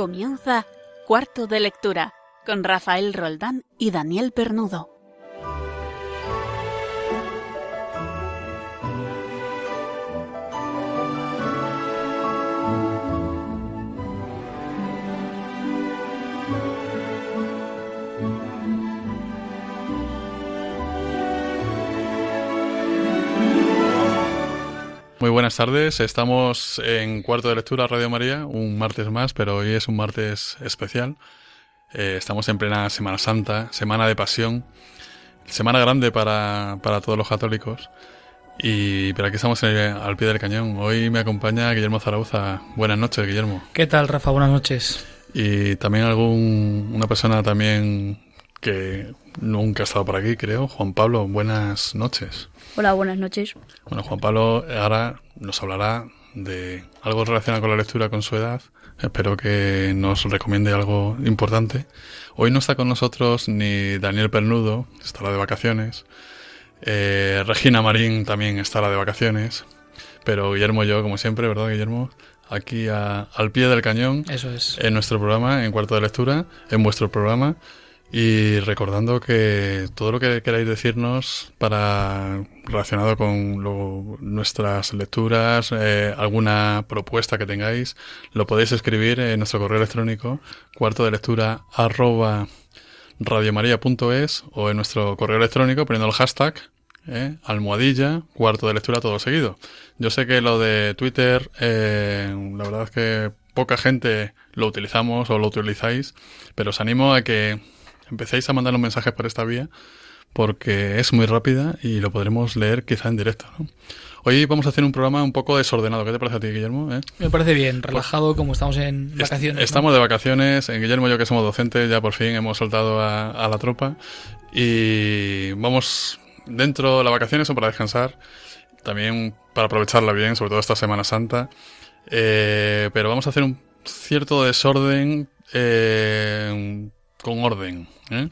Comienza Cuarto de Lectura con Rafael Roldán y Daniel Pernudo. Muy buenas tardes, estamos en cuarto de lectura Radio María, un martes más, pero hoy es un martes especial. Eh, estamos en plena Semana Santa, Semana de Pasión, semana grande para, para todos los católicos. Y pero aquí estamos al pie del cañón. Hoy me acompaña Guillermo Zarauza. Buenas noches, Guillermo. ¿Qué tal, Rafa? Buenas noches. Y también algún una persona también que nunca ha estado por aquí, creo, Juan Pablo. Buenas noches. Hola, buenas noches. Bueno, Juan Pablo ahora nos hablará de algo relacionado con la lectura con su edad. Espero que nos recomiende algo importante. Hoy no está con nosotros ni Daniel Pernudo, estará de vacaciones. Eh, Regina Marín también estará de vacaciones. Pero Guillermo y yo, como siempre, ¿verdad, Guillermo? Aquí al pie del cañón. Eso es. En nuestro programa, en cuarto de lectura, en vuestro programa. Y recordando que todo lo que queráis decirnos para relacionado con nuestras lecturas, eh, alguna propuesta que tengáis, lo podéis escribir en nuestro correo electrónico cuarto de lectura arroba radiomaria.es o en nuestro correo electrónico poniendo el hashtag eh, almohadilla cuarto de lectura todo seguido. Yo sé que lo de Twitter, eh, la verdad es que poca gente lo utilizamos o lo utilizáis, pero os animo a que empecéis a mandar los mensajes por esta vía porque es muy rápida y lo podremos leer quizá en directo. Hoy vamos a hacer un programa un poco desordenado. ¿Qué te parece a ti, Guillermo? ¿Eh? Me parece bien, relajado como estamos en vacaciones. Estamos de vacaciones. En Guillermo y yo que somos docentes ya por fin hemos soltado a, la tropa y vamos dentro de las vacaciones son para descansar, también para aprovecharla bien, sobre todo esta Semana Santa. Eh, pero vamos a hacer un cierto desorden eh, con orden. ¿Eh?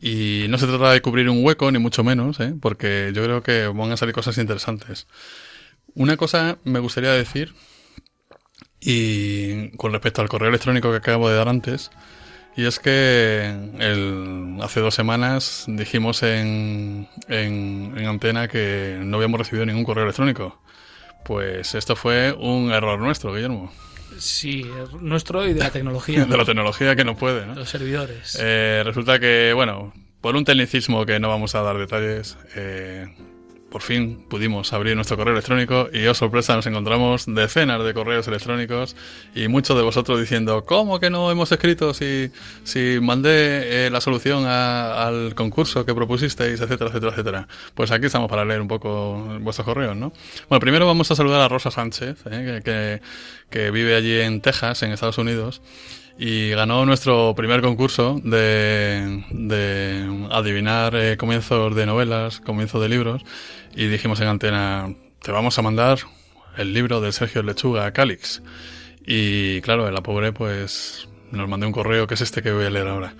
Y no se trata de cubrir un hueco, ni mucho menos, ¿eh? porque yo creo que van a salir cosas interesantes. Una cosa me gustaría decir, y con respecto al correo electrónico que acabo de dar antes, y es que el, hace dos semanas dijimos en, en, en antena que no habíamos recibido ningún correo electrónico. Pues esto fue un error nuestro, Guillermo. Sí, nuestro y de la tecnología. de la tecnología que no puede, ¿no? Los servidores. Eh, resulta que, bueno, por un tecnicismo que no vamos a dar detalles, eh, por fin pudimos abrir nuestro correo electrónico y, oh sorpresa, nos encontramos decenas de correos electrónicos y muchos de vosotros diciendo, ¿cómo que no hemos escrito si, si mandé eh, la solución al concurso que propusisteis, etcétera, etcétera, etcétera? Pues aquí estamos para leer un poco vuestros correos, ¿no? Bueno, primero vamos a saludar a Rosa Sánchez, eh, que, que vive allí en Texas, en Estados Unidos y ganó nuestro primer concurso de, de adivinar eh, comienzos de novelas, comienzos de libros y dijimos en antena, te vamos a mandar el libro de Sergio Lechuga, a Calix. Y claro, la pobre pues nos mandó un correo que es este que voy a leer ahora.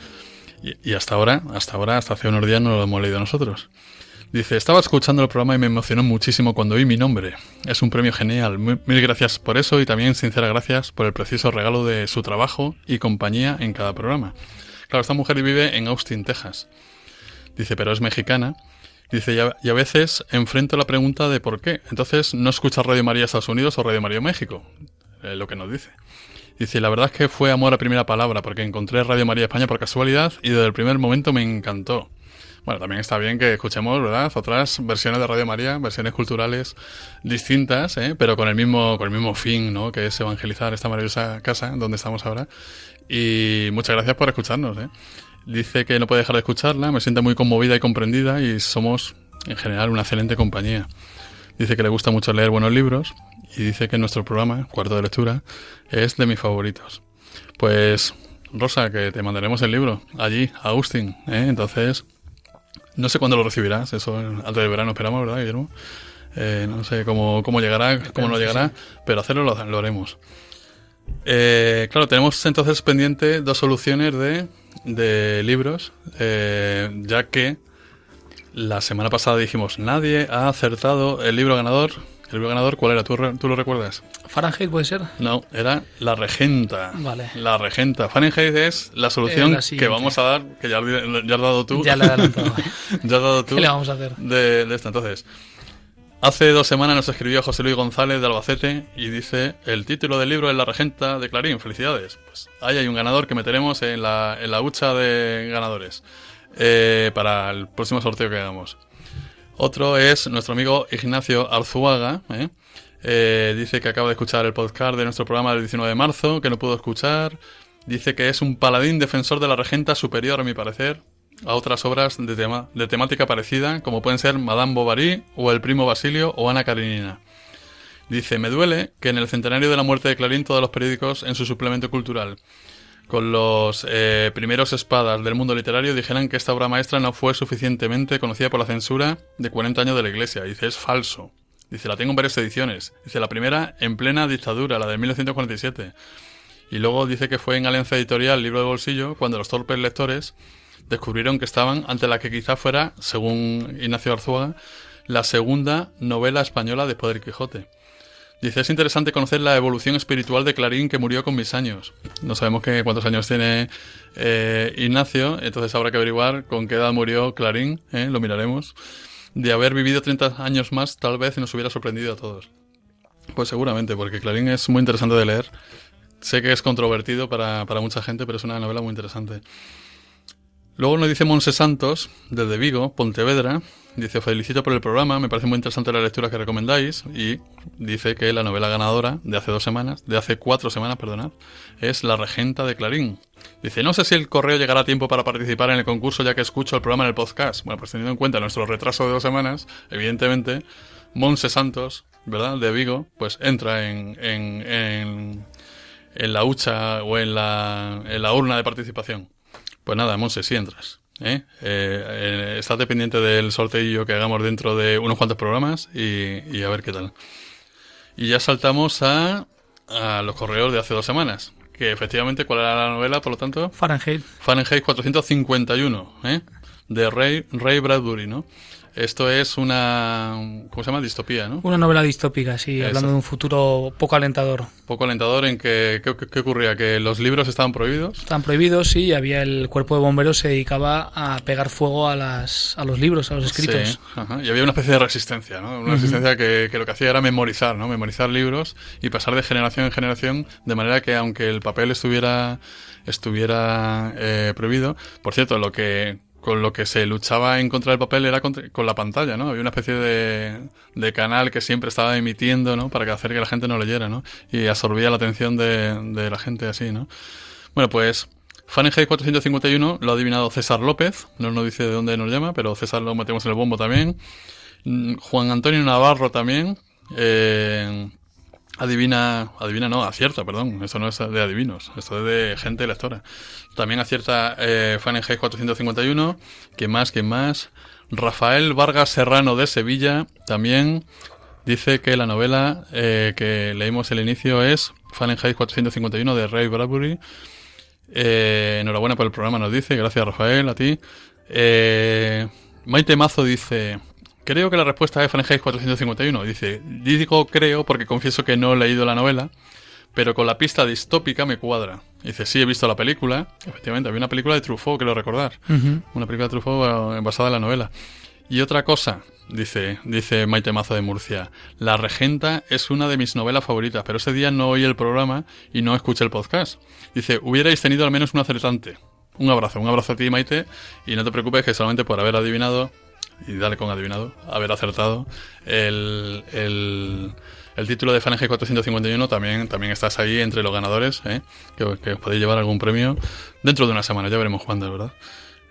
Y, y hasta ahora, hasta ahora, hasta hace unos días no lo hemos leído nosotros. Dice, estaba escuchando el programa y me emocionó muchísimo cuando vi mi nombre. Es un premio genial. Mil gracias por eso y también sinceras gracias por el precioso regalo de su trabajo y compañía en cada programa. Claro, esta mujer vive en Austin, Texas. Dice, pero es mexicana. Dice, y a, veces enfrento la pregunta de por qué. Entonces, ¿no escucha Radio María Estados Unidos o Radio María México? Eh, lo que nos dice. Dice, la verdad es que fue amor a primera palabra, porque encontré Radio María España por casualidad y desde el primer momento me encantó. Bueno, también está bien que escuchemos, ¿verdad? Otras versiones de Radio María, versiones culturales distintas, ¿eh? pero con el mismo, con el mismo fin, ¿no? Que es evangelizar esta maravillosa casa donde estamos ahora. Y muchas gracias por escucharnos, ¿eh? Dice que no puede dejar de escucharla, me siente muy conmovida y comprendida y somos en general una excelente compañía. Dice que le gusta mucho leer buenos libros y dice que nuestro programa, Cuarto de Lectura, es de mis favoritos. Pues, Rosa, que te mandaremos el libro allí, a Austin, ¿eh? Entonces, no sé cuándo lo recibirás, eso antes del verano esperamos, ¿verdad, Guillermo? Eh, no sé cómo, cómo llegará, cómo no llegará, pero hacerlo lo, haremos. Eh, claro, tenemos entonces pendiente dos soluciones de, de libros, eh, ya que la semana pasada dijimos, nadie ha acertado el libro ganador El libro ganador, ¿cuál era? ¿Tú, ¿Tú, lo recuerdas? Fahrenheit puede ser. No, era La Regenta. Vale. La Regenta. Fahrenheit es la solución que vamos a dar, que ya, ya has dado tú. Ya le he adelantado. ya has dado tú. ¿Qué le vamos a hacer? De, de esto. Entonces, Hace dos semanas nos escribió José Luis González de Albacete y dice el título del libro es La Regenta de Clarín. Felicidades. Pues ahí hay un ganador que meteremos en la, en la hucha de ganadores eh, para el próximo sorteo que hagamos. Otro es nuestro amigo Ignacio Arzuaga. ¿eh? Eh, dice que acaba de escuchar el podcast de nuestro programa del 19 de marzo, que no pudo escuchar. Dice que es un paladín defensor de la regenta superior, a mi parecer a otras obras de, tema, de temática parecida, como pueden ser Madame Bovary o El primo Basilio o Ana Karenina. Dice, me duele que en el centenario de la muerte de Clarín todos los periódicos en su suplemento cultural, con los eh, primeros espadas del mundo literario, dijeran que esta obra maestra no fue suficientemente conocida por la censura de 40 años de la Iglesia. Dice, es falso. Dice, la tengo en varias ediciones. Dice, la primera en plena dictadura, la de 1947. Y luego dice que fue en Alianza Editorial, libro de bolsillo, cuando los torpes lectores descubrieron que estaban ante la que quizá fuera, según Ignacio Arzuaga, la segunda novela española después del Quijote. Dice, es interesante conocer la evolución espiritual de Clarín que murió con mis años. No sabemos qué, cuántos años tiene eh, Ignacio, entonces habrá que averiguar con qué edad murió Clarín, ¿eh? lo miraremos. De haber vivido 30 años más, tal vez nos hubiera sorprendido a todos. Pues seguramente, porque Clarín es muy interesante de leer. Sé que es controvertido para, para mucha gente, pero es una novela muy interesante. Luego nos dice Monse Santos, desde Vigo, Pontevedra, dice, felicito por el programa, me parece muy interesante la lectura que recomendáis, y dice que la novela ganadora de hace dos semanas, de hace cuatro semanas, perdonad, es La Regenta de Clarín. Dice, no sé si el correo llegará a tiempo para participar en el concurso ya que escucho el programa en el podcast. Bueno, pues teniendo en cuenta nuestro retraso de dos semanas, evidentemente, Monse Santos, ¿verdad?, de Vigo, pues entra en, en, en, la hucha o en la, en la urna de participación. Pues nada, Monse, si entras. ¿Eh? Eh, eh, estate pendiente del sorteo que hagamos dentro de unos cuantos programas y, a ver qué tal. Y ya saltamos a, a los correos de hace dos semanas. Que efectivamente, ¿cuál era la novela, por lo tanto? Fahrenheit. Fahrenheit 451, ¿eh? De Ray, Ray Bradbury, ¿no? Esto es una. ¿Cómo se llama? Distopía, ¿no? Una novela distópica, sí, hablando de un futuro poco alentador. Poco alentador en que. ¿qué, ocurría? ¿Que los libros estaban prohibidos? Estaban prohibidos, sí, y había el cuerpo de bomberos se dedicaba a pegar fuego a, las, a los libros, a los escritos. Sí, ajá. y había una especie de resistencia, ¿no? Una resistencia que, que, lo que hacía era memorizar, ¿no? Memorizar libros y pasar de generación en generación, de manera que aunque el papel estuviera estuviera eh, prohibido, por cierto, lo que con lo que se luchaba en contra del papel era con, la pantalla, ¿no? Había una especie de, de, canal que siempre estaba emitiendo, ¿no? Para hacer que la gente no leyera, ¿no? Y absorbía la atención de, de la gente así, ¿no? Bueno, pues Fahrenheit 451 lo ha adivinado César López, no nos dice de dónde nos llama, pero César lo metemos en el bombo también. Mm, Juan Antonio Navarro también. Eh, adivina, adivina no, acierta, perdón, esto no es de adivinos, esto es de gente lectora. También acierta eh, Fahrenheit 451, que más, que más. Rafael Vargas Serrano de Sevilla también dice que la novela eh, que leímos el inicio es Fahrenheit 451 de Ray Bradbury. Eh, enhorabuena por el programa, nos dice. Gracias, Rafael, a ti. Eh, Maite Mazo dice: Creo que la respuesta es Fahrenheit 451. Dice, digo creo porque confieso que no he leído la novela, pero con la pista distópica me cuadra. Dice, sí, he visto la película. Efectivamente, había una película de Truffaut, quiero recordar. Una película de Truffaut eh, basada en la novela. Y otra cosa, dice, dice Maite Mazo de Murcia, La Regenta es una de mis novelas favoritas, pero ese día no oí el programa y no escuché el podcast. Dice, hubierais tenido al menos un acertante. Un abrazo, un abrazo a ti, Maite, y no te preocupes que solamente por haber adivinado y dale con adivinado, haber acertado. El, el, el título de Fahrenheit 451 también, también estás ahí entre los ganadores, ¿eh? que, os podéis llevar algún premio dentro de una semana, ya veremos cuándo, ¿verdad?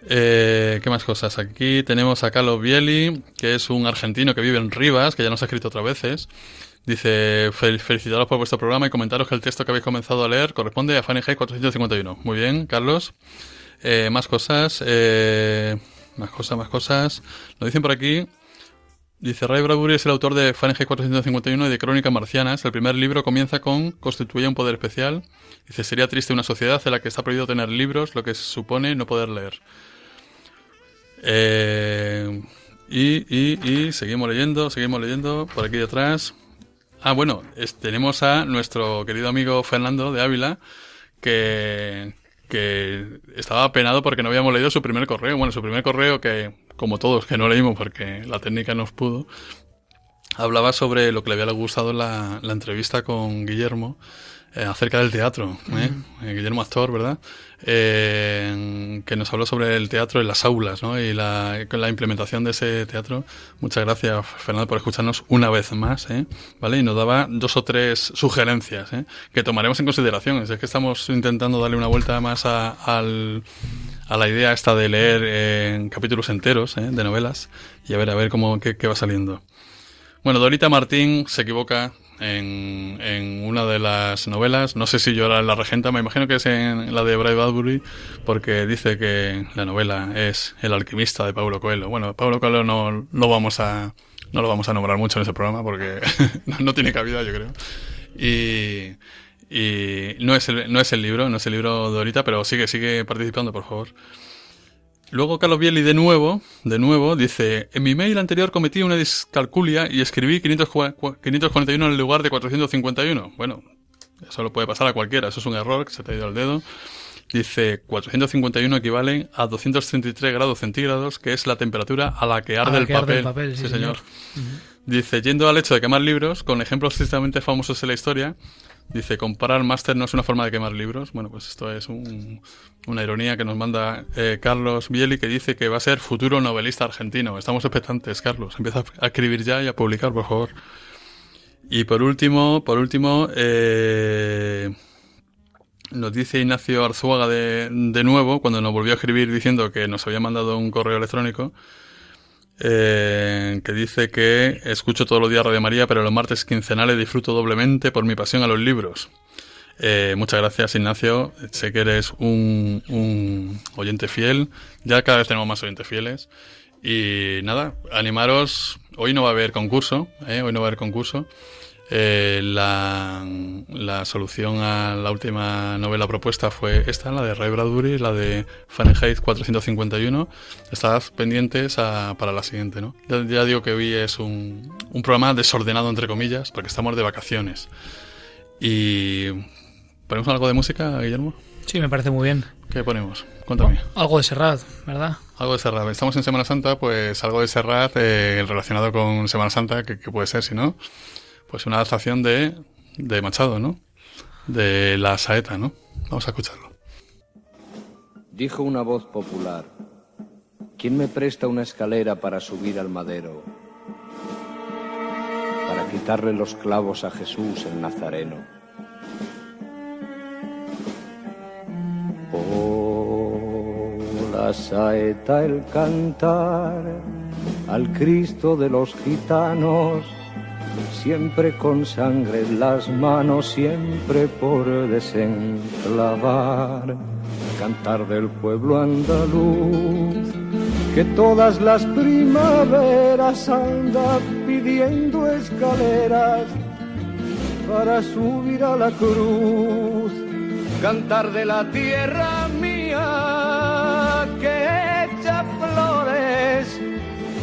Eh, ¿Qué más cosas? Aquí tenemos a Carlos Bieli, que es un argentino que vive en Rivas, que ya nos ha escrito otras veces. Dice, felicitaros por vuestro programa y comentaros que el texto que habéis comenzado a leer corresponde a Fahrenheit 451. Muy bien, Carlos. Eh, más cosas. Eh, más cosas, más cosas. Lo dicen por aquí. Dice Ray Bradbury es el autor de Fahrenheit 451 y de Crónicas Marcianas. El primer libro comienza con Constituye un poder especial. Dice, sería triste una sociedad en la que está prohibido tener libros, lo que supone no poder leer. Eh, y, y, y seguimos leyendo, seguimos leyendo por aquí detrás. Ah, bueno, tenemos a nuestro querido amigo Fernando de Ávila, que, que estaba penado porque no habíamos leído su primer correo. Bueno, su primer correo que, como todos, que no leímos porque la técnica nos pudo, hablaba sobre lo que le había gustado la, la entrevista con Guillermo eh, acerca del teatro. ¿eh? eh Guillermo Actor, ¿verdad? Eh, que nos habló sobre el teatro en las aulas ¿no? y la, la implementación de ese teatro. Muchas gracias, Fernando, por escucharnos una vez más. ¿eh? ¿Vale? Y nos daba dos o tres sugerencias ¿eh? que tomaremos en consideración. Es que estamos intentando darle una vuelta más a, al, a la idea esta de leer en capítulos enteros ¿eh? de novelas y a ver a ver cómo qué, qué va saliendo. Bueno, Dorita Martín se equivoca en, en, una de las novelas. No sé si llora en la regenta, me imagino que es en la de Bradbury, porque dice que la novela es El alquimista de Paulo Coelho. Bueno, Paulo Coelho no, no vamos a no lo vamos a nombrar mucho en ese programa porque no tiene cabida, yo creo. Y, y no es el, no es el libro, no es el libro de ahorita, pero sigue, sigue participando, por favor. Luego Carlos Bieli de nuevo, de nuevo, dice, en mi mail anterior cometí una discalculia y escribí 541 en lugar de 451. Bueno, eso lo puede pasar a cualquiera, eso es un error que se te ha ido al dedo. Dice, 451 equivalen a 233 grados centígrados, que es la temperatura a la que arde, el, papel. sí, señor. Dice, yendo al hecho de quemar libros, con ejemplos tristemente famosos en la historia, Dice, comparar máster no es una forma de quemar libros. Bueno, pues esto es una ironía que nos manda eh, Carlos Bieli, que dice que va a ser futuro novelista argentino. Estamos expectantes, Carlos. Empieza a escribir ya y a publicar, por favor. Y por último, por último, eh, nos dice Ignacio Arzuaga de, de nuevo, cuando nos volvió a escribir diciendo que nos había mandado un correo electrónico, eh, que dice que escucho todos los días Radio María, pero los martes quincenales disfruto doblemente por mi pasión a los libros. Eh, muchas gracias, Ignacio. Sé que eres un, un, oyente fiel. Ya cada vez tenemos más oyentes fieles. Y nada, animaros. Hoy no va a haber concurso. ¿eh? Hoy no va a haber concurso. Eh, la, la, solución a la última novela propuesta fue esta, la de Ray Bradbury, la de Fahrenheit 451. Estad pendientes para la siguiente, ¿no? Ya, digo que hoy es un, un, programa desordenado, entre comillas, porque estamos de vacaciones. Y... ¿Ponemos algo de música, Guillermo? Sí, me parece muy bien. ¿Qué ponemos? Cuéntame. algo de Serrat, ¿verdad? Algo de Serrat. Estamos en Semana Santa, pues algo de Serrat eh, relacionado con Semana Santa, que, que puede ser, si no pues una adaptación de, de Machado, ¿no? De la saeta, ¿no? Vamos a escucharlo. Dijo una voz popular, ¿quién me presta una escalera para subir al madero? Para quitarle los clavos a Jesús el Nazareno. Oh, la saeta, el cantar al Cristo de los gitanos siempre con sangre en las manos, siempre por desenclavar, cantar del pueblo andaluz, que todas las primaveras anda pidiendo escaleras para subir a la cruz, cantar de la tierra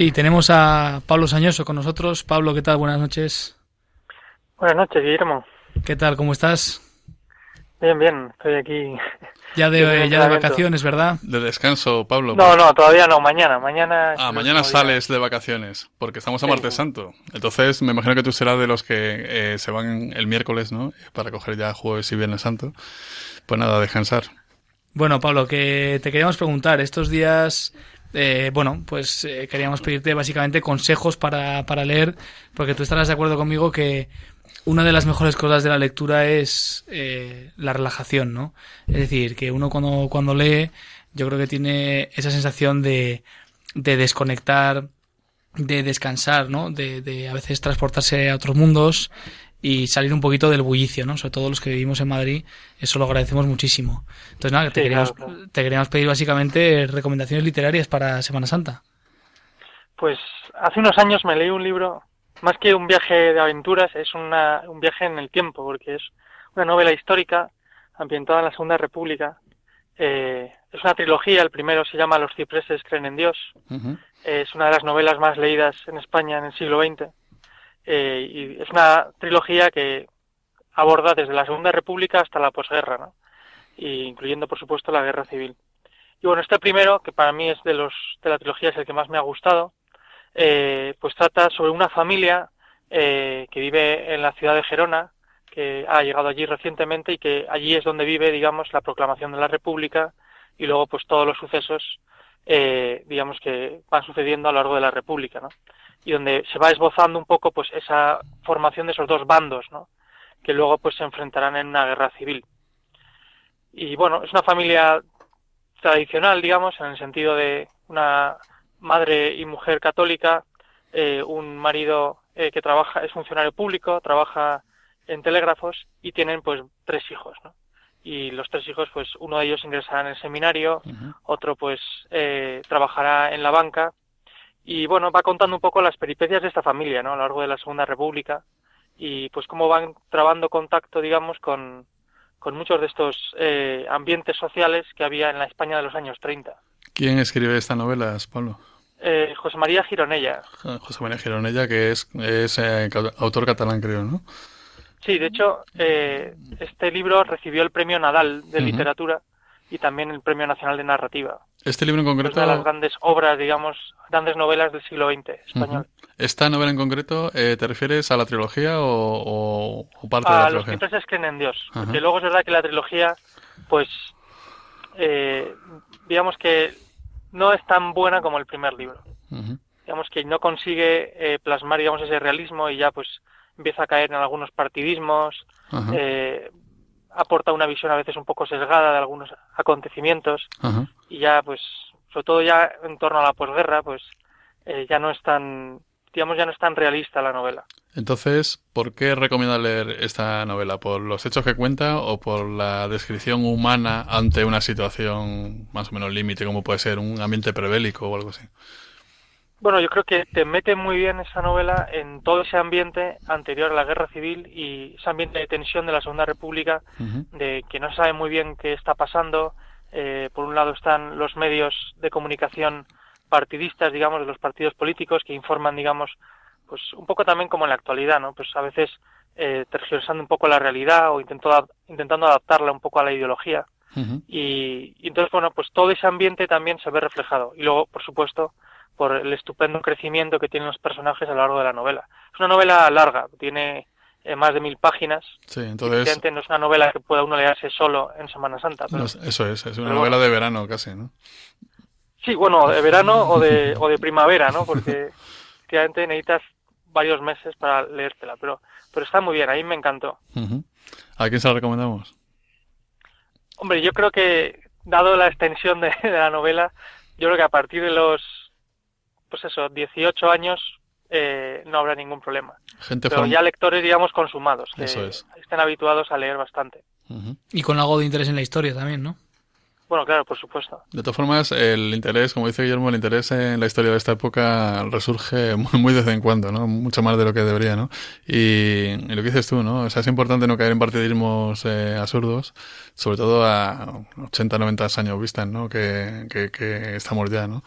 Sí, tenemos a Pablo Sañoso con nosotros. Pablo, ¿qué tal? Buenas noches. Buenas noches, Guillermo. ¿Qué tal? ¿Cómo estás? Bien, bien, estoy aquí. Ya de, ya de vacaciones, ¿verdad? De descanso, Pablo. No, no, todavía no, mañana. Mañana. Ah, mañana sales de vacaciones, porque estamos a martes santo. Entonces, me imagino que tú serás de los que eh, se van el miércoles, ¿no? Para coger ya jueves y viernes santo. Pues nada, descansar. Bueno, Pablo, que te queríamos preguntar, estos días eh, bueno, pues eh, queríamos pedirte básicamente consejos para, para leer, porque tú estarás de acuerdo conmigo que una de las mejores cosas de la lectura es eh, la relajación, ¿no? Es decir, que uno cuando, cuando lee, yo creo que tiene esa sensación de, de desconectar, de descansar, ¿no? De, de a veces transportarse a otros mundos y salir un poquito del bullicio, ¿no? Sobre todo los que vivimos en Madrid, eso lo agradecemos muchísimo. Entonces, nada, te, queríamos, te queríamos pedir básicamente recomendaciones literarias para Semana Santa. Pues hace unos años me leí un libro, más que un viaje de aventuras, es una, un viaje en el tiempo, porque es una novela histórica ambientada en la Segunda República. Eh, es una trilogía, el primero se llama Los cipreses creen en Dios. Es una de las novelas más leídas en España en el siglo XX eh, y es una trilogía que aborda desde la Segunda República hasta la posguerra, ¿no? Incluyendo, por supuesto, la Guerra Civil. Y bueno, este primero, que para mí es de los de la trilogía es el que más me ha gustado, eh, pues trata sobre una familia eh, que vive en la ciudad de Gerona, que ha llegado allí recientemente y que allí es donde vive, digamos, la proclamación de la República y luego, pues, todos los sucesos, eh, digamos, que van sucediendo a lo largo de la República, ¿no? Y donde se va esbozando un poco pues esa formación de esos dos bandos, ¿no? que luego pues se enfrentarán en una guerra civil. Y bueno, es una familia tradicional, digamos, en el sentido de una madre y mujer católica, eh, un marido eh, que trabaja, es funcionario público, trabaja en telégrafos y tienen pues tres hijos, ¿no? Y los tres hijos, pues uno de ellos ingresará en el seminario, otro pues eh, trabajará en la banca y bueno, va contando un poco las peripecias de esta familia, ¿no? A lo largo de la Segunda República y pues cómo van trabando contacto, digamos, con, con muchos de estos eh, ambientes sociales que había en la España de los años 30. ¿Quién escribe esta novela, Pablo? Eh, José María Gironella. José María Gironella, que es, es eh, autor catalán, creo, ¿no? Sí, de hecho, este libro recibió el premio Nadal de literatura y también el Premio Nacional de Narrativa. Este libro en concreto... Es una de las grandes obras, digamos, grandes novelas del siglo XX español. ¿Esta novela en concreto eh, te refieres a la trilogía o, parte de la trilogía? A los cipreses creen en Dios. Porque luego es verdad que la trilogía, pues, eh, digamos que no es tan buena como el primer libro. Digamos que no consigue eh, plasmar, digamos, ese realismo y ya, pues, empieza a caer en algunos partidismos, eh, aporta una visión a veces un poco sesgada de algunos acontecimientos y ya pues sobre todo ya en torno a la posguerra pues eh, ya no es tan digamos ya no es tan realista la novela. Entonces ¿por qué recomienda leer esta novela por los hechos que cuenta o por la descripción humana ante una situación más o menos límite como puede ser un ambiente prebélico o algo así bueno, yo creo que te mete muy bien esa novela en todo ese ambiente anterior a la guerra civil y ese ambiente de tensión de la Segunda República, de que no se sabe muy bien qué está pasando. Eh, por un lado están los medios de comunicación partidistas, digamos, de los partidos políticos que informan, digamos, pues un poco también como en la actualidad, ¿no? Pues a veces eh, tergiversando un poco la realidad o intentando, intentando adaptarla un poco a la ideología. y, y entonces, bueno, pues todo ese ambiente también se ve reflejado. Y luego, por supuesto, por el estupendo crecimiento que tienen los personajes a lo largo de la novela. Es una novela larga, tiene eh, más de mil páginas. Sí, entonces... no es una novela que pueda uno leerse solo en Semana Santa. eso es, es una novela de verano casi, ¿no? Sí, bueno, de verano o de, o de primavera, ¿no? Porque efectivamente necesitas varios meses para leértela, pero, pero está muy bien, a mí me encantó. ¿A quién se la recomendamos? Hombre, yo creo que, dado la extensión de la novela, yo creo que a partir de los pues eso, 18 años eh, no habrá ningún problema. Gente Pero ya lectores, digamos, consumados, que eso es. estén habituados a leer bastante. Y con algo de interés en la historia también, ¿no? Bueno, claro, por supuesto. De todas formas, el interés, como dice Guillermo, el interés en la historia de esta época resurge muy, muy de vez en cuando, ¿no? Mucho más de lo que debería, ¿no? Y, lo que dices tú, ¿no? O sea, es importante no caer en partidismos eh, absurdos, sobre todo a 80, 90 años vistas, ¿no? Que, que, que estamos ya, ¿no?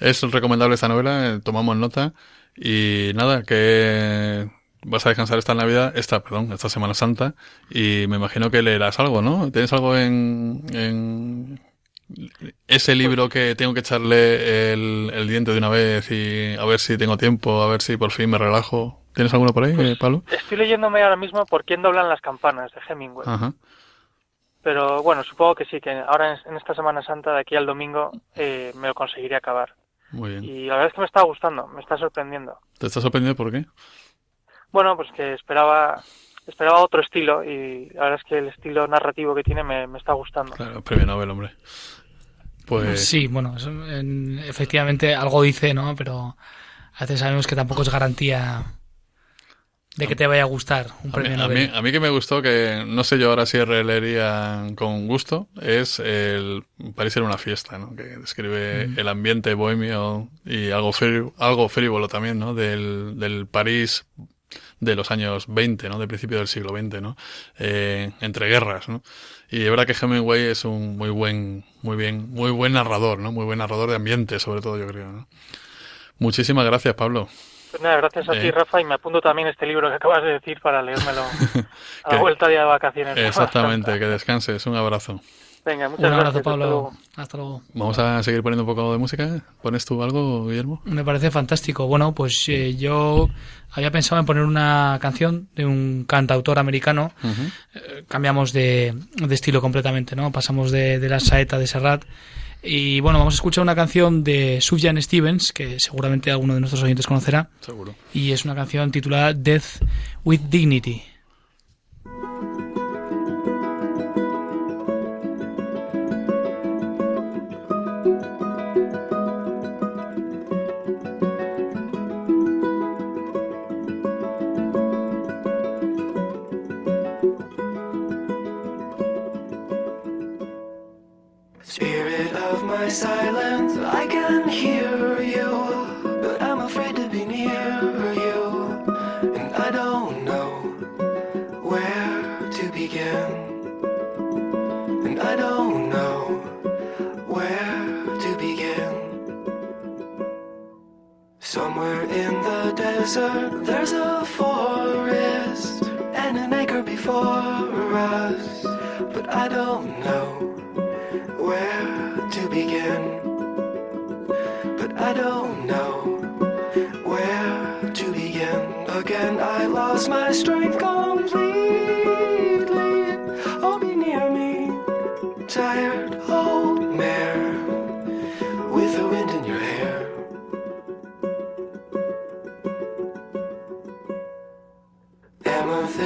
Es recomendable esta novela, eh, tomamos nota. Y nada, que vas a descansar esta Navidad, esta, perdón, esta Semana Santa, y me imagino que leerás algo, ¿no? ¿Tienes algo en, en ese libro que tengo que echarle el, el diente de una vez y a ver si tengo tiempo, a ver si por fin me relajo? ¿Tienes alguno por ahí, Pues, eh, Pablo? Estoy leyéndome ahora mismo por quién doblan las campanas de Hemingway. Ajá. Pero bueno, supongo que sí, que ahora en, en esta Semana Santa, de aquí al domingo, eh, me lo conseguiré acabar. Muy bien. Y la verdad es que me está gustando, me está sorprendiendo. ¿Te estás sorprendido por qué? Bueno, pues que esperaba esperaba otro estilo y la verdad es que el estilo narrativo que tiene me, me está gustando. Claro, premio Nobel, hombre. Pues Sí, bueno, eso, en- efectivamente algo dice, ¿no? Pero a veces sabemos que tampoco es garantía de que te vaya a gustar un a mí, premio a, Nobel. mí, a mí que me gustó, que no sé yo ahora si releería con gusto, es el París era una fiesta, ¿no? Que describe Mm. el ambiente bohemio y algo, algo frívolo también, ¿no? Del, del París de los años 20, ¿no? De principio del siglo XX, ¿no? Eh, entre guerras, ¿no? Y es verdad que Hemingway es un muy buen, muy bien, muy buen narrador, ¿no? Muy buen narrador de ambiente, sobre todo, yo creo, ¿no? Muchísimas gracias, Pablo. Pues nada, gracias a Eh. ti, Rafa, y me apunto también este libro que acabas de decir para leérmelo a Que- la vuelta día de vacaciones. Exactamente, que descanses. Un abrazo. Venga, muchas Un abrazo, gracias. hasta Pablo. luego. Hasta luego. Vamos a seguir poniendo un poco de música. ¿Pones tú algo, Guillermo? Me parece fantástico. Bueno, pues eh, yo había pensado en poner una canción de un cantautor americano. Eh, cambiamos de, de estilo completamente, ¿no? Pasamos de, de la saeta de Serrat. Y bueno, vamos a escuchar una canción de Sufjan Stevens, que seguramente alguno de nuestros oyentes conocerá. Seguro. Y es una canción titulada Death with Dignity. Desert, there's a forest and an acre before us, but I don't know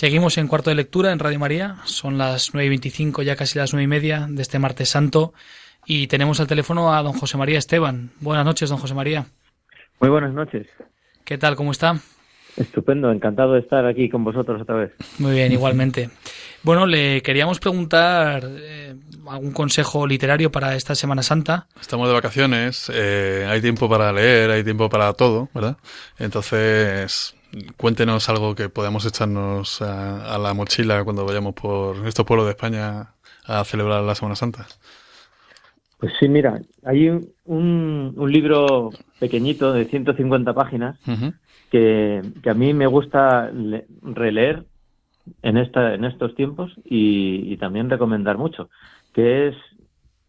Seguimos en cuarto de lectura en Radio María. Son las 9 y 25, ya casi las nueve y media de este martes santo. Y tenemos al teléfono a don José María Esteban. Buenas noches, don José María. Muy buenas noches. ¿Qué tal? ¿Cómo está? Estupendo, encantado de estar aquí con vosotros otra vez. Muy bien, igualmente. Bueno, le queríamos preguntar eh, algún consejo literario para esta Semana Santa. Estamos de vacaciones, eh, hay tiempo para leer, hay tiempo para todo, ¿verdad? Entonces, cuéntenos algo que podamos echarnos a, a la mochila cuando vayamos por estos pueblos de España a celebrar la Semana Santa. Pues sí, mira, hay un, un, un libro pequeñito de 150 páginas que, que a mí me gusta le- releer en, esta, en estos tiempos y, y también recomendar mucho, que es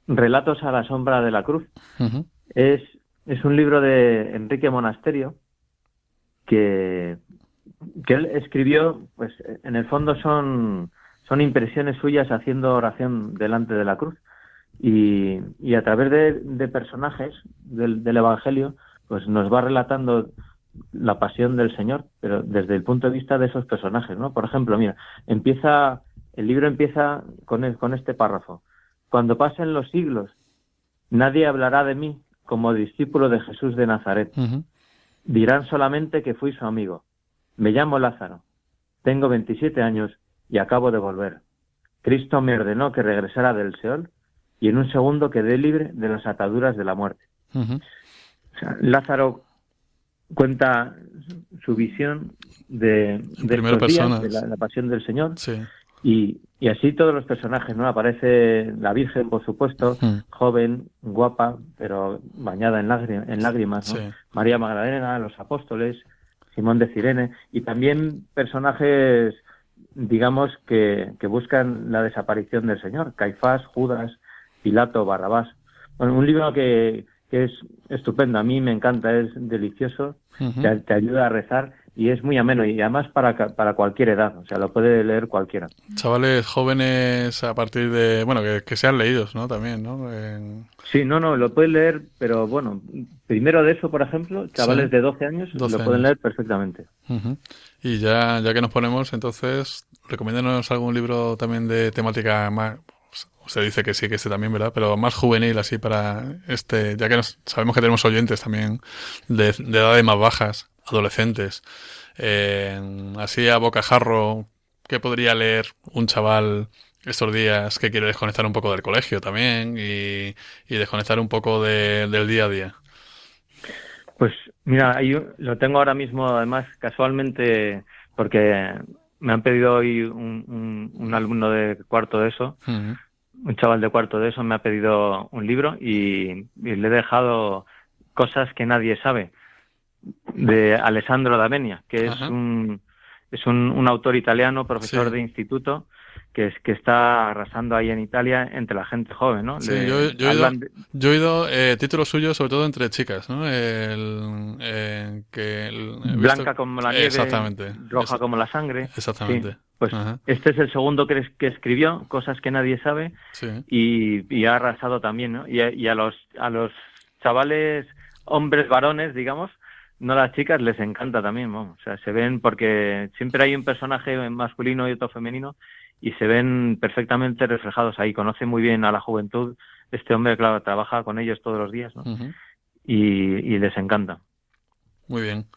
Relatos a la sombra de la cruz. Es, es un libro de Enrique Monasterio que, que él escribió, pues en el fondo son, son impresiones suyas haciendo oración delante de la cruz. Y, y a través de, de personajes del, del Evangelio, pues nos va relatando la pasión del Señor, pero desde el punto de vista de esos personajes, ¿no? Por ejemplo, mira, empieza, el libro empieza con, el- con este párrafo. Cuando pasen los siglos, nadie hablará de mí como discípulo de Jesús de Nazaret. Dirán solamente que fui su amigo. Me llamo Lázaro. Tengo 27 años y acabo de volver. Cristo me ordenó que regresara del Seol y en un segundo quedé libre de las ataduras de la muerte. O sea, Lázaro cuenta su visión de, de días, persona. de la, la pasión del Señor Sí. y, y así todos los personajes, ¿no? Aparece la Virgen, por supuesto, Mm. joven, guapa, pero bañada en, lágrim- en lágrimas, ¿no? Sí. María Magdalena, los apóstoles, Simón de Cirene, y también personajes, digamos, que, que buscan la desaparición del Señor, Caifás, Judas, Pilato, Barrabás. Bueno, un libro que, que es estupendo, a mí me encanta, es delicioso, Ujú. te, te ayuda a rezar y es muy ameno y además para, para cualquier edad, o sea, lo puede leer cualquiera. Chavales jóvenes a partir de, bueno, que, que sean leídos, ¿no? También, ¿no? En- Sí, no, no, lo pueden leer, pero bueno, primero de eso, por ejemplo, chavales Sí. de 12 años 12 lo pueden años. leer perfectamente. Ujú. Y ya, ya que nos ponemos, entonces, recomiéndanos algún libro también de temática más, usted dice que sí, que este también, ¿verdad? Pero más juvenil, así para este, ya que nos, sabemos que tenemos oyentes también de, de edades más bajas, adolescentes. Eh, así a bocajarro, ¿qué podría leer un chaval estos días que quiere desconectar un poco del colegio también y, y desconectar un poco de- del día a día? Pues mira, ahí lo tengo ahora mismo, además, casualmente, porque me han pedido hoy un, un, un alumno de cuarto de eso, Ujú. Un chaval de cuarto de eso me ha pedido un libro y, y le he dejado cosas que nadie sabe de Alessandro D'Avenia, que es un es un, un autor italiano, profesor Sí. de instituto, que es que está arrasando ahí en Italia entre la gente joven, ¿no? Sí, Le yo, yo he oído, hablan de- yo he oído eh, títulos suyos, sobre todo entre chicas, ¿no? El, eh, que el- he visto- blanca como la nieve, Exactamente. roja como la sangre. Exactamente. Sí, pues Ajá. este es el segundo que, es- que escribió, cosas que nadie sabe, Sí. y, y ha arrasado también, ¿no? Y a, y a los a los chavales, hombres varones, digamos, no las chicas, les encanta también, vamos. O sea, se ven porque siempre hay un personaje masculino y otro femenino y se ven perfectamente reflejados ahí. Conoce muy bien a la juventud. Este hombre, claro, trabaja con ellos todos los días, ¿no? Y, y les encanta. Muy bien.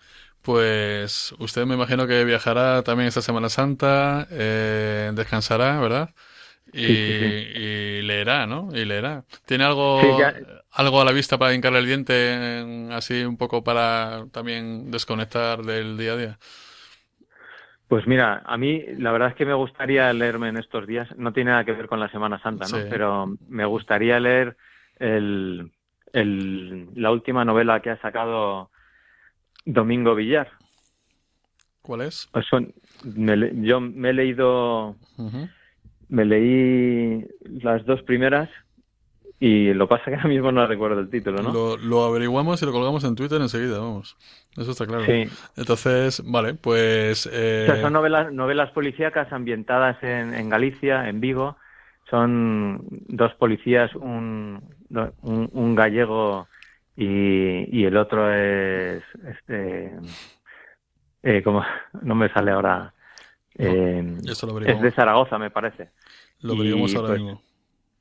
Pues usted me imagino que viajará también esta Semana Santa, eh, descansará, ¿verdad? Y, Sí, sí, y leerá, ¿no? Y leerá. ¿Tiene algo, ya- algo a la vista para hincarle el diente, en- así un poco para también desconectar del día a día? Pues mira, a mí la verdad es que me gustaría leerme en estos días, no tiene nada que ver con la Semana Santa, ¿no? Sí. Pero me gustaría leer el, el- la última novela que ha sacado Domingo Villar. ¿Cuál es? Pues son, me le- yo me he leído, me leí las dos primeras y lo pasa que ahora mismo no recuerdo el título, ¿no? Lo, lo averiguamos y lo colgamos en Twitter enseguida, vamos. Eso está claro. Sí. Entonces, vale, pues... eh, O sea, son novelas, novelas policíacas ambientadas en, en Galicia, en Vigo. Son dos policías, un, no, un, un gallego y, y el otro es, este, eh, como, no me sale ahora Eh, Esto lo es de Zaragoza, me parece. lo averiguamos ahora pues, mismo.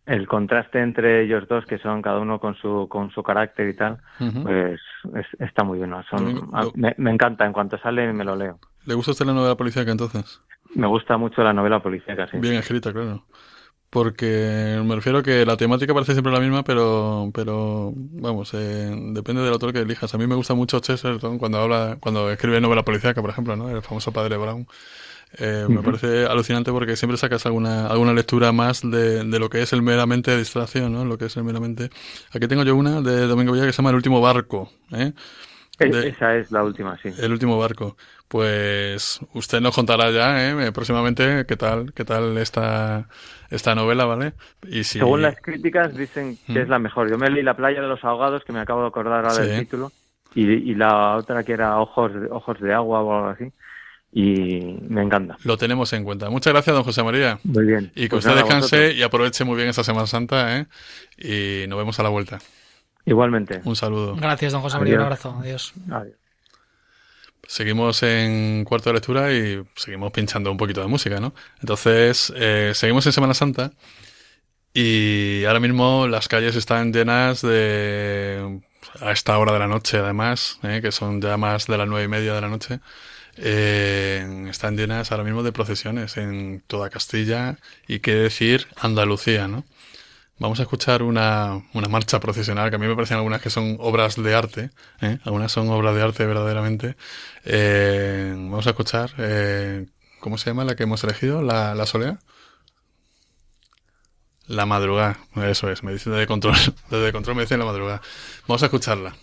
El contraste entre ellos dos, que son cada uno con su con su carácter y tal, pues es- está muy bueno. Son, a- me, me encanta, en cuanto sale me lo leo. ¿Le gusta a usted la novela policíaca entonces? Me gusta mucho la novela policíaca, sí. Bien escrita, claro. Porque me refiero a que la temática parece siempre la misma, pero, pero vamos, eh, depende del autor que elijas. A mí me gusta mucho Chesterton cuando habla, cuando escribe novela policíaca, por ejemplo, ¿no? El famoso padre Brown. Eh, Me parece alucinante porque siempre sacas alguna, alguna lectura más de, de lo que es el meramente distracción, ¿no? Lo que es el meramente. Aquí tengo yo una de Domingo Villa que se llama El último barco, ¿eh? E- de- Esa es la última, sí. El último barco. Pues usted nos contará ya, ¿eh? próximamente, qué tal, qué tal esta, esta novela, ¿vale? Y si... Según las críticas dicen que Mm. es la mejor. Yo me leí La playa de los ahogados, que me acabo de acordar ahora Sí. del título, y, y la otra que era Ojos Ojos de agua o algo así, y me encanta. Lo tenemos en cuenta. Muchas gracias, don José María. Muy bien. Y que Pues usted nada, descanse vosotros. y aproveche muy bien esta Semana Santa, ¿eh? Y nos vemos a la vuelta. Igualmente. Un saludo. Gracias, don José María. Un abrazo. Adiós. Adiós. Seguimos en cuarto de lectura y seguimos pinchando un poquito de música, ¿no? Entonces, eh, seguimos en Semana Santa y ahora mismo las calles están llenas de... a esta hora de la noche, además, ¿eh? que son ya más de las nueve y media de la noche, eh, están llenas ahora mismo de procesiones en toda Castilla y qué decir Andalucía, ¿no? Vamos a escuchar una, una marcha procesional, que a mí me parecen algunas que son obras de arte, ¿eh? algunas son obras de arte verdaderamente. Eh, vamos a escuchar, eh, ¿cómo se llama la que hemos elegido? ¿La, la solea? La madrugada, eso es, me dicen desde control, desde control me dicen la madrugada. Vamos a escucharla.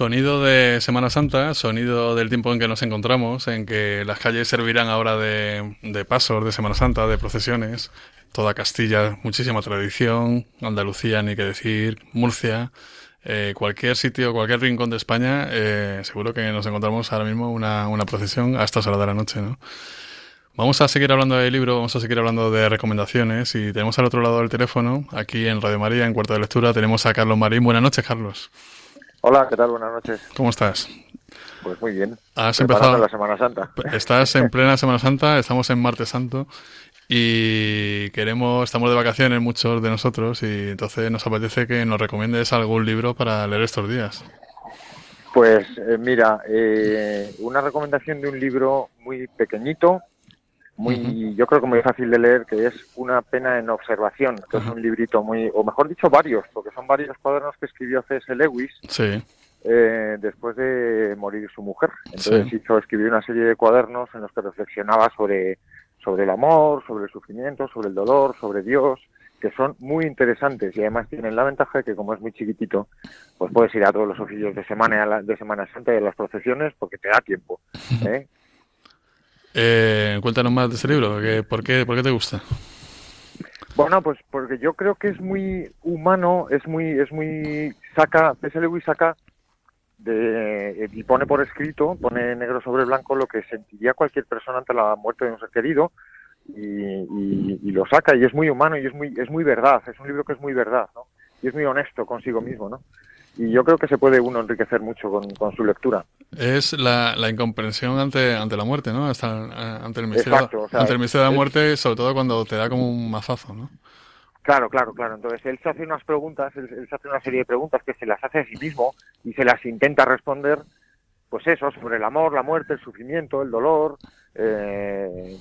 Sonido de Semana Santa, sonido del tiempo en que nos encontramos, en que las calles servirán ahora de, de pasos de Semana Santa, de procesiones. Toda Castilla, muchísima tradición, Andalucía, ni que decir, Murcia, eh, cualquier sitio, cualquier rincón de España, eh, seguro que nos encontramos ahora mismo una, una procesión a estas horas de la noche, ¿no? Vamos a seguir hablando del libro, vamos a seguir hablando de recomendaciones y tenemos al otro lado del teléfono, aquí en Radio María, en Cuarto de Lectura, tenemos a Carlos Marín. Buenas noches, Carlos. Hola, ¿qué tal? Buenas noches. ¿Cómo estás? Pues muy bien. Has Preparando empezado. la Semana Santa. Estás en plena Semana Santa, estamos en Martes Santo y queremos, estamos de vacaciones muchos de nosotros y entonces nos apetece que nos recomiendes algún libro para leer estos días. Pues eh, mira, eh, una recomendación de un libro muy pequeñito, muy, yo creo que muy fácil de leer, que es Una pena en observación, que es un librito muy, o mejor dicho, varios, porque son varios cuadernos que escribió C.S. Lewis Sí, eh, después de morir su mujer. Entonces Sí. hizo escribir una serie de cuadernos en los que reflexionaba sobre, sobre el amor, sobre el sufrimiento, sobre el dolor, sobre Dios, que son muy interesantes y además tienen la ventaja de que como es muy chiquitito, pues puedes ir a todos los oficios de semana, de Semana Santa y a las procesiones porque te da tiempo. ¿eh? Eh, cuéntanos más de ese libro, que- ¿por qué, por qué te gusta? Bueno, pues porque yo creo que es muy humano, es muy, es muy, saca, C.S. Lewis saca de, y pone por escrito, pone negro sobre blanco lo que sentiría cualquier persona ante la muerte de un ser querido y, lo saca y es muy humano y es muy, es muy verdad, es un libro que es muy verdad. Y es muy honesto consigo mismo, ¿no? Y yo creo que se puede uno enriquecer mucho con, con su lectura. Es la, la incomprensión ante, ante la muerte, ¿no? Hasta, eh, ante, el misterio, Exacto, o sea, ante el misterio de la muerte, sobre todo cuando te da como un mazazo, ¿no? Claro, claro, claro. Entonces él se hace unas preguntas, él, él se hace una serie de preguntas que se las hace a sí mismo y se las intenta responder, pues eso, sobre el amor, la muerte, el sufrimiento, el dolor. eh,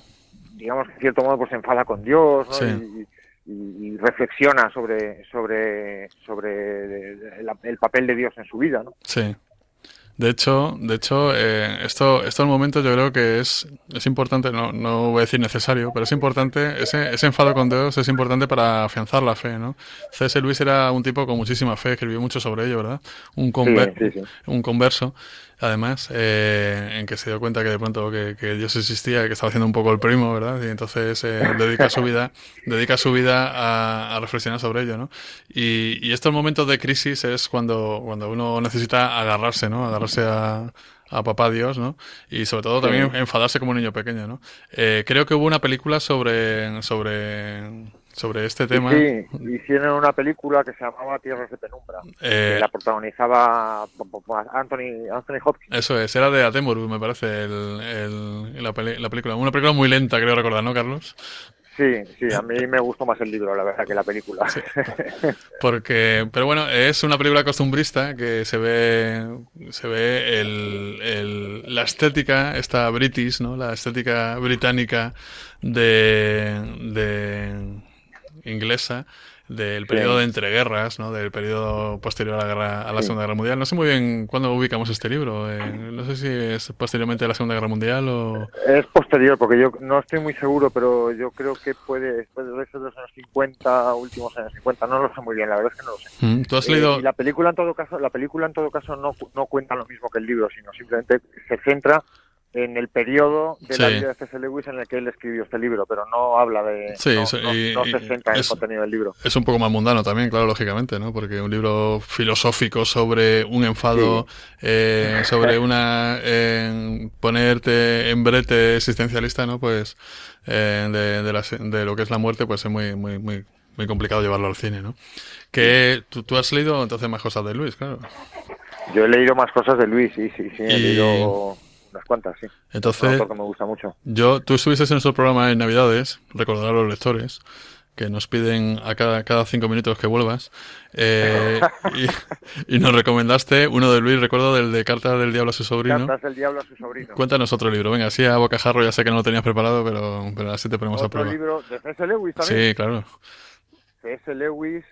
digamos que en cierto modo pues se enfada con Dios ¿no? Sí. y, y- reflexiona sobre sobre sobre el, el papel de Dios en su vida, ¿no? Sí. De hecho, de hecho, eh, esto, estos momentos yo creo que es, es importante, no, no voy a decir necesario, pero es importante, ese, ese enfado con Dios es importante para afianzar la fe, ¿no? C.S. Luis era un tipo con muchísima fe, escribió mucho sobre ello, ¿verdad? Un, conver- sí, sí. un converso, además, eh, en que se dio cuenta que de pronto que, que Dios existía, que estaba haciendo un poco el primo, ¿verdad? Y entonces eh, dedica su vida, dedica su vida a, a reflexionar sobre ello, ¿no? Y, y estos momentos de crisis es cuando, cuando uno necesita agarrarse, ¿no? Agarrarse a, a papá Dios, ¿no? Y sobre todo también enfadarse como un niño pequeño, ¿no? Eh, creo que hubo una película sobre, sobre, sobre este tema. Sí, hicieron una película que se llamaba Tierras de Penumbra, Eh, que la protagonizaba Anthony, Anthony Hopkins. Eso es, era de Atemoru, me parece, el, el- la, peli- la película. Una película muy lenta, creo recordar, ¿no, Carlos? Sí, sí, a mí me gustó más el libro, la verdad, que la película. Porque, pero bueno, es una película costumbrista que se ve, se ve el, el- la estética, esta british, ¿no? La estética británica de, de inglesa del periodo de entreguerras, ¿no? Del periodo posterior a la guerra, a la Sí. Segunda Guerra Mundial. No sé muy bien cuándo ubicamos este libro. eh, no sé si es posteriormente a la Segunda Guerra Mundial o... Es posterior, porque yo no estoy muy seguro, pero yo creo que puede, puede ser de los años 50, últimos años 50, no lo sé muy bien, la verdad es que no lo sé. Mm, ¿Tú has Eh, leído...? y la película en todo caso, la película en todo caso no, no cuenta lo mismo que el libro, sino simplemente se centra en el periodo de la vida de C.S. Lewis en el que él escribió este libro, pero no habla de, Sí, no, eso- no- y- no se centra en el contenido del libro. Es un poco más mundano también, claro, lógicamente, ¿no? Porque un libro filosófico sobre un enfado, eh, sobre una eh, ponerte en brete existencialista, ¿no? Pues eh, de, de, la- de lo que es la muerte, pues es muy, muy, muy, muy complicado llevarlo al cine, ¿no? Que tú, tú has leído entonces más cosas de Luis, claro. Yo he leído más cosas de Luis, sí, sí, sí, he Y- leído unas cuantas, sí. Entonces, autor que me gusta mucho. Yo, tú estuviste en nuestro programa en Navidades, recordar a los lectores, que nos piden a cada, cada cinco minutos que vuelvas, eh, y, y nos recomendaste uno de Luis, recuerdo del de Cartas del Diablo a su sobrino. Cartas del Diablo a su sobrino. Cuéntanos otro libro, venga, así a bocajarro, ya sé que no lo tenías preparado, pero, pero así te ponemos a Otro prueba. libro de C.S. Lewis también. Sí, claro. C.S. Lewis,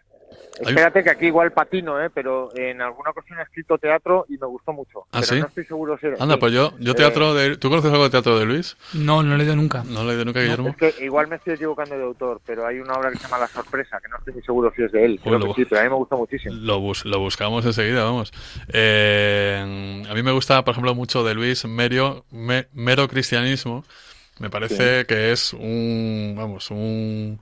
Espérate que aquí igual patino, ¿eh? pero en alguna ocasión he escrito teatro y me gustó mucho. ¿Ah, pero sí? no estoy seguro si era- Anda, sí. pues yo, yo Eh, teatro de... ¿Tú conoces algo de teatro de Luis? No, no lo he leído nunca. No lo he leído nunca, Guillermo. Es que igual me estoy equivocando de autor, pero hay una obra que se llama La Sorpresa, que no estoy seguro si es de él. Creo Pues lo- que sí, pero a mí me gustó muchísimo. Lo, bus- lo buscamos enseguida, vamos. Eh, a mí me gusta, por ejemplo, mucho de Luis Merio, Me- Mero Cristianismo. Me parece que es un, vamos, un,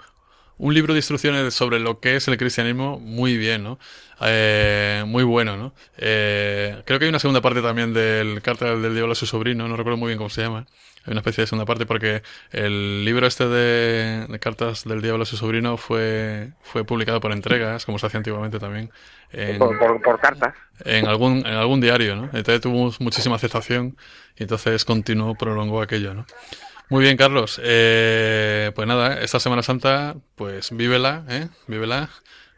un libro de instrucciones sobre lo que es el cristianismo muy bien, ¿no? Eh, muy bueno, ¿no? Eh, creo que hay una segunda parte también del Carta del Diablo a su sobrino, no recuerdo muy bien cómo se llama. Hay una especie de segunda parte porque el libro este de, de Cartas del Diablo a su sobrino fue, fue publicado por entregas, como se hacía antiguamente también. En, Por, por- por cartas. en algún, en algún diario, ¿no? Entonces tuvo muchísima aceptación y entonces continuó, prolongó aquello, ¿no? Muy bien, Carlos. Eh, pues nada, esta Semana Santa, pues vívela, ¿eh? Vívela,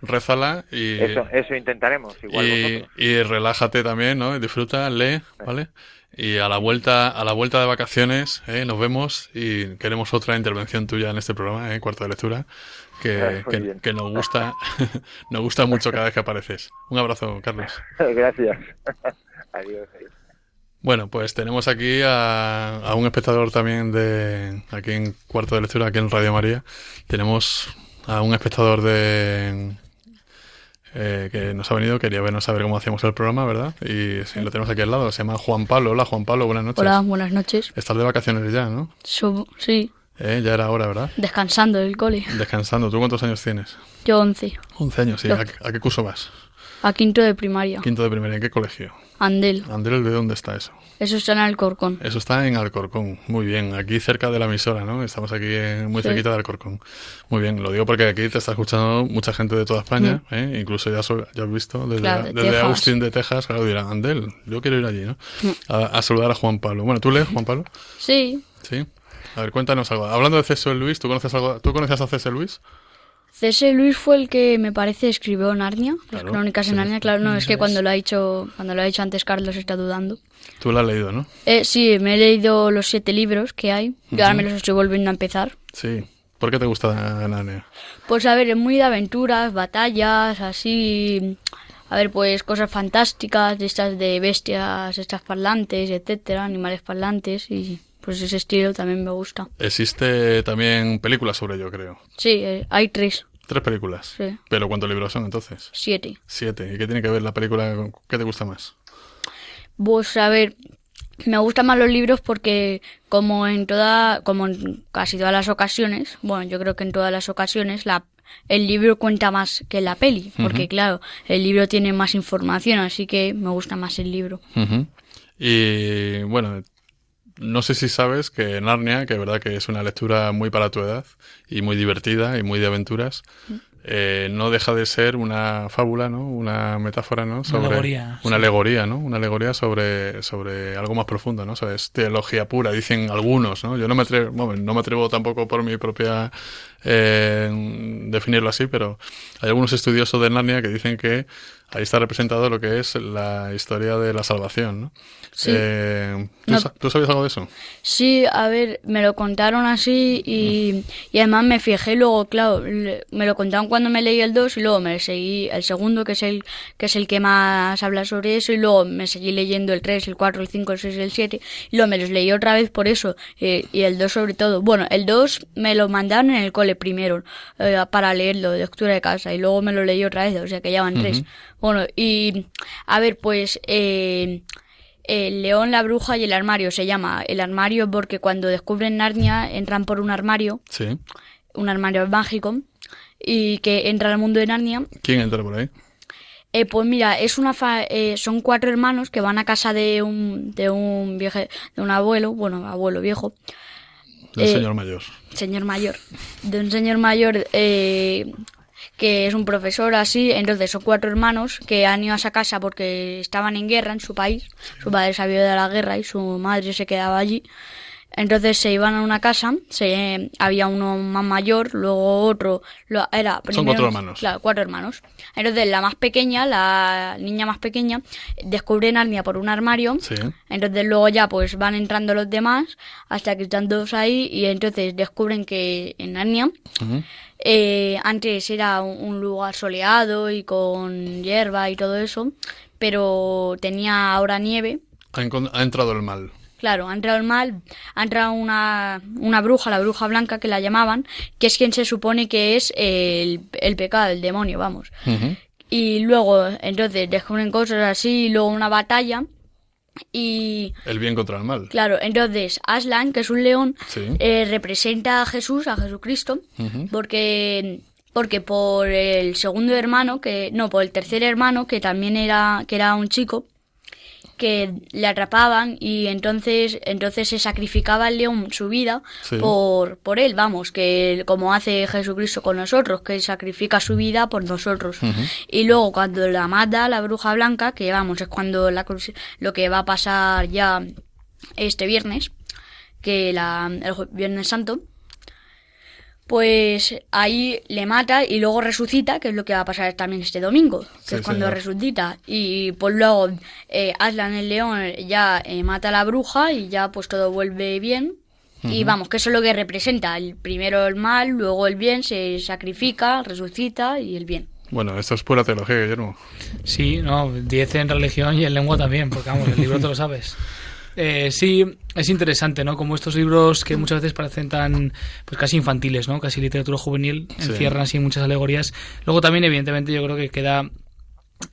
rézala y, Eso, eso intentaremos, igual y, y relájate también, ¿no? Disfruta, lee, ¿vale? Y a la vuelta, a la vuelta de vacaciones, ¿eh? nos vemos y queremos otra intervención tuya en este programa, ¿eh? Cuarto de lectura, que, Ah, que, nos gusta, nos gusta mucho cada vez que apareces. Un abrazo, Carlos. Gracias. adiós, adiós. Bueno, pues tenemos aquí a, a un espectador también de aquí en Cuarto de Lectura, aquí en Radio María. Tenemos a un espectador de eh, que nos ha venido, quería vernos a ver cómo hacíamos el programa, ¿verdad? Y sí, lo tenemos aquí al lado, se llama Juan Pablo. Hola Juan Pablo, buenas noches. Hola, buenas noches. Estás de vacaciones ya, ¿no? Sí, Eh, ya era hora, ¿verdad? descansando del cole. Descansando. ¿Tú cuántos años tienes? Yo 11, 11 años, sí. ¿A, a qué curso vas? A quinto de primaria. Quinto de primaria, ¿en qué colegio? Andel, Andrés, ¿de dónde está eso? eso está en Alcorcón. Eso está en Alcorcón, muy bien, aquí cerca de la emisora, ¿no? Estamos aquí eh, muy Sí. cerquita de Alcorcón. Muy bien, lo digo porque aquí te está escuchando mucha gente de toda España, ¿eh? incluso ya, so- ya has visto desde, Mm. Claro, de desde. Austin de Texas, claro, dirán, Andel, yo quiero ir allí, ¿no? Mm. A, a saludar a Juan Pablo. Bueno, ¿tú lees, Juan Pablo? Sí, Sí. A ver, cuéntanos algo. Hablando de C.S. Luis, ¿tú conoces algo? ¿Tú conoces a C.S. Luis? C.S. Luis fue el que me parece escribió Narnia, las crónicas sí. en Narnia. Claro, no, es que cuando lo ha dicho, cuando lo ha dicho antes Carlos está dudando. Tú lo has leído, ¿no? Eh, sí, me he leído los siete libros que hay y ahora me los estoy volviendo a empezar. Sí. ¿Por qué te gusta Narnia? Pues a ver, es muy de aventuras, batallas, así. A ver, pues cosas fantásticas, de estas de bestias, estas parlantes, etcétera, animales parlantes y pues ese estilo también me gusta. Existe también películas sobre ello, creo. Sí, eh, hay tres, Tres películas. sí, ¿Pero cuántos libros son entonces? siete. Siete. ¿Y qué tiene que ver la película? con- ¿Qué te gusta más? Pues a ver, me gustan más los libros porque como en toda, como en casi todas las ocasiones, bueno, yo creo que en todas las ocasiones la el libro cuenta más que la peli, porque claro, el libro tiene más información, así que me gusta más el libro. Y bueno, no sé si sabes que Narnia, que es verdad que es una lectura muy para tu edad y muy divertida y muy de aventuras, eh, no deja de ser una fábula, ¿no? Una metáfora, ¿no? Sobre alegoría, Una sí. alegoría, ¿no? Una alegoría sobre, sobre algo más profundo, ¿no? O sea, es teología pura, dicen algunos, ¿no? Yo no me atrevo, bueno, no me atrevo tampoco por mi propia eh, definirlo así, pero hay algunos estudiosos de Narnia que dicen que ahí está representado lo que es la historia de la salvación, ¿no? Sí. Eh, ¿tú, No. tú sabías algo de eso? Sí, a ver, me lo contaron así y, y además me fijé luego, claro, me lo contaron cuando me leí el 2 y luego me seguí el segundo, que es el que es el que más habla sobre eso, y luego me seguí leyendo el 3, el 4, el 5, el 6 y el 7, y luego me los leí otra vez por eso, eh, y el 2 sobre todo. Bueno, el 2 me lo mandaron en el cole primero, eh, para leerlo, de lectura de casa, y luego me lo leí otra vez, o sea que ya van tres. Bueno, y a ver, pues... Eh, el león, la bruja y el armario se llama. El armario porque cuando descubren Narnia entran por un armario, Sí. un armario mágico, y que entra al mundo de Narnia. ¿Quién entra por ahí? Eh, pues mira, es una fa- eh, son cuatro hermanos que van a casa de un de un vieje, de un abuelo, bueno, abuelo viejo, El Eh, señor mayor. señor mayor, de un señor mayor eh, que es un profesor así, entonces son cuatro hermanos que han ido a esa casa porque estaban en guerra en su país, su padre se había ido de la guerra y su madre se quedaba allí, Entonces se iban a una casa, se, había uno más mayor, luego otro, lo- era Son cuatro hermanos. Claro, cuatro hermanos. Entonces la más pequeña, la niña más pequeña, descubre Narnia por un armario. Sí. Entonces luego ya pues van entrando los demás hasta que están todos ahí y entonces descubren que en Narnia eh, antes era un, lugar soleado y con hierba y todo eso, pero tenía ahora nieve. Ha entrado el mal. Claro, ha entrado el mal, ha entrado una, una bruja, la bruja blanca que la llamaban, que es quien se supone que es el, el pecado, el demonio, vamos. Y luego, entonces, descubren cosas así, y luego una batalla. Y El bien contra el mal. claro, entonces Aslan, que es un león, Sí. eh, representa a Jesús, a Jesucristo, porque porque por el segundo hermano que no por el tercer hermano que también era que era un chico que le atrapaban y entonces entonces se sacrificaba el león su vida Sí. por por él vamos que como hace Jesucristo con nosotros que sacrifica su vida por nosotros y luego cuando la mata la bruja blanca que vamos es cuando la cruci- lo que va a pasar ya este viernes que la el viernes santo pues ahí le mata y luego resucita, que es lo que va a pasar también este domingo, que Sí, es cuando señor. resucita. Y pues luego eh, Aslan el león ya eh, mata a la bruja y ya pues todo vuelve bien. Y vamos, que eso es lo que representa. El primero el mal, luego el bien, se sacrifica, resucita y el bien. Bueno, esto es pura teología, Guillermo. Sí, no, 10 en religión y en lengua también, porque vamos, el libro te lo sabes. Eh, sí, es interesante, ¿no? Como estos libros que muchas veces parecen tan, pues casi infantiles, ¿no? Casi literatura juvenil, encierran así muchas alegorías. Luego también, evidentemente, yo creo que queda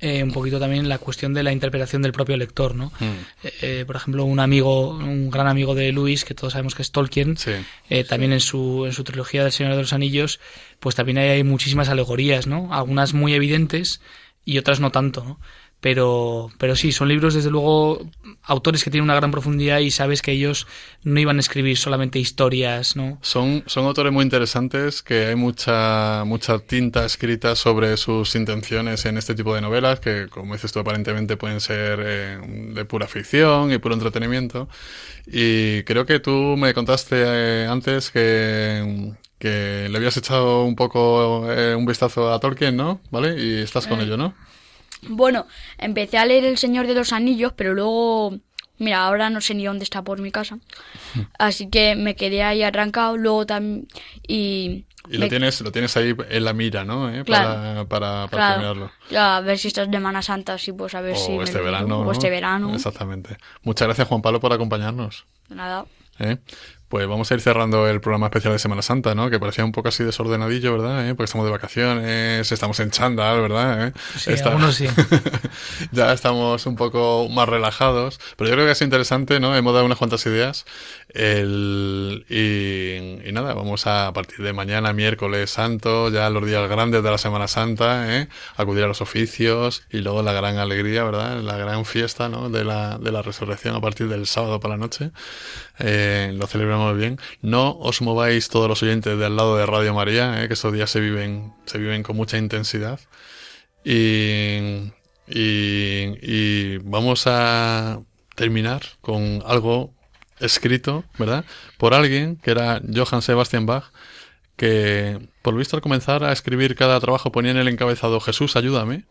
eh, un poquito también la cuestión de la interpretación del propio lector, ¿no? Mm. Eh, eh, por ejemplo, un amigo, un gran amigo de Luis, que todos sabemos que es Tolkien, Sí. también en su, en su trilogía del Señor de los Anillos, pues también hay, muchísimas alegorías, ¿no? Algunas muy evidentes y otras no tanto, ¿no? Pero, pero sí, son libros, desde luego, autores que tienen una gran profundidad y sabes que ellos no iban a escribir solamente historias, ¿no? Son, son autores muy interesantes que hay mucha, mucha tinta escrita sobre sus intenciones en este tipo de novelas que, como dices tú, aparentemente pueden ser eh, de pura ficción y puro entretenimiento. Y creo que tú me contaste eh, antes que, que le habías echado un poco eh, un vistazo a Tolkien, ¿no? ¿Vale? Y estás con ello, ¿no? Bueno, empecé a leer El Señor de los Anillos, pero luego, mira, ahora no sé ni dónde está por mi casa. Así que me quedé ahí arrancado, luego también... Y, Y me- lo tienes, lo tienes ahí en la mira, ¿no? ¿Eh? Claro. Para, para, para claro, terminarlo. ya, a ver si esta es Semana Santa, sí, pues a ver si... Me este lo verano. O este verano. Exactamente. Muchas gracias, Juan Pablo, por acompañarnos. Nada. ¿eh? Pues vamos a ir cerrando el programa especial de Semana Santa, ¿no? Que parecía un poco así desordenadillo, ¿verdad? ¿Eh? Porque estamos de vacaciones, estamos en chándal, ¿verdad? ¿Eh? Sí, algunos sí. ya estamos un poco más relajados, pero yo creo que es interesante, ¿no? Hemos dado unas cuantas ideas. El, y, y nada, vamos a, partir de mañana, miércoles santo, ya los días grandes de la Semana Santa, ¿eh? acudir a los oficios y luego la gran alegría, ¿verdad? La gran fiesta, ¿no? De la, de la resurrección a partir del sábado por la noche. Eh, lo celebramos bien. No os mováis todos los oyentes del lado de Radio María, ¿eh? que estos días se viven, se viven con mucha intensidad. Y, y, y vamos a terminar con algo escrito, ¿verdad? Por alguien que era Johann Sebastian Bach, que por lo visto al comenzar a escribir cada trabajo ponía en el encabezado Jesús, ayúdame,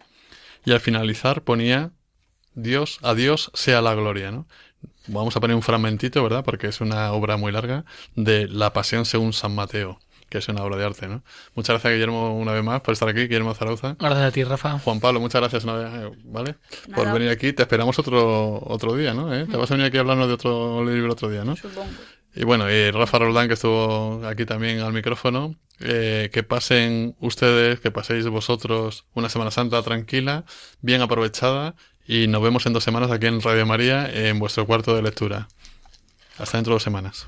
y al finalizar ponía Dios, a Dios sea la gloria, ¿no? Vamos a poner un fragmentito, ¿verdad? Porque es una obra muy larga de La Pasión según San Mateo, que es una obra de arte, ¿no? Muchas gracias, Guillermo, una vez más por estar aquí, Guillermo Zarauza. Gracias a ti, Rafa. Juan Pablo, muchas gracias una vez, eh, ¿vale? Por venir aquí. Te esperamos otro otro día, ¿no? ¿Eh? Te vas a venir aquí a hablarnos de otro libro otro día, ¿no? Supongo. Y bueno, y Rafa Roldán, que estuvo aquí también al micrófono. eh, que pasen ustedes, que paséis vosotros una Semana Santa tranquila, bien aprovechada. Y nos vemos en dos semanas aquí en Radio María, en vuestro cuarto de lectura. Hasta dentro de dos semanas.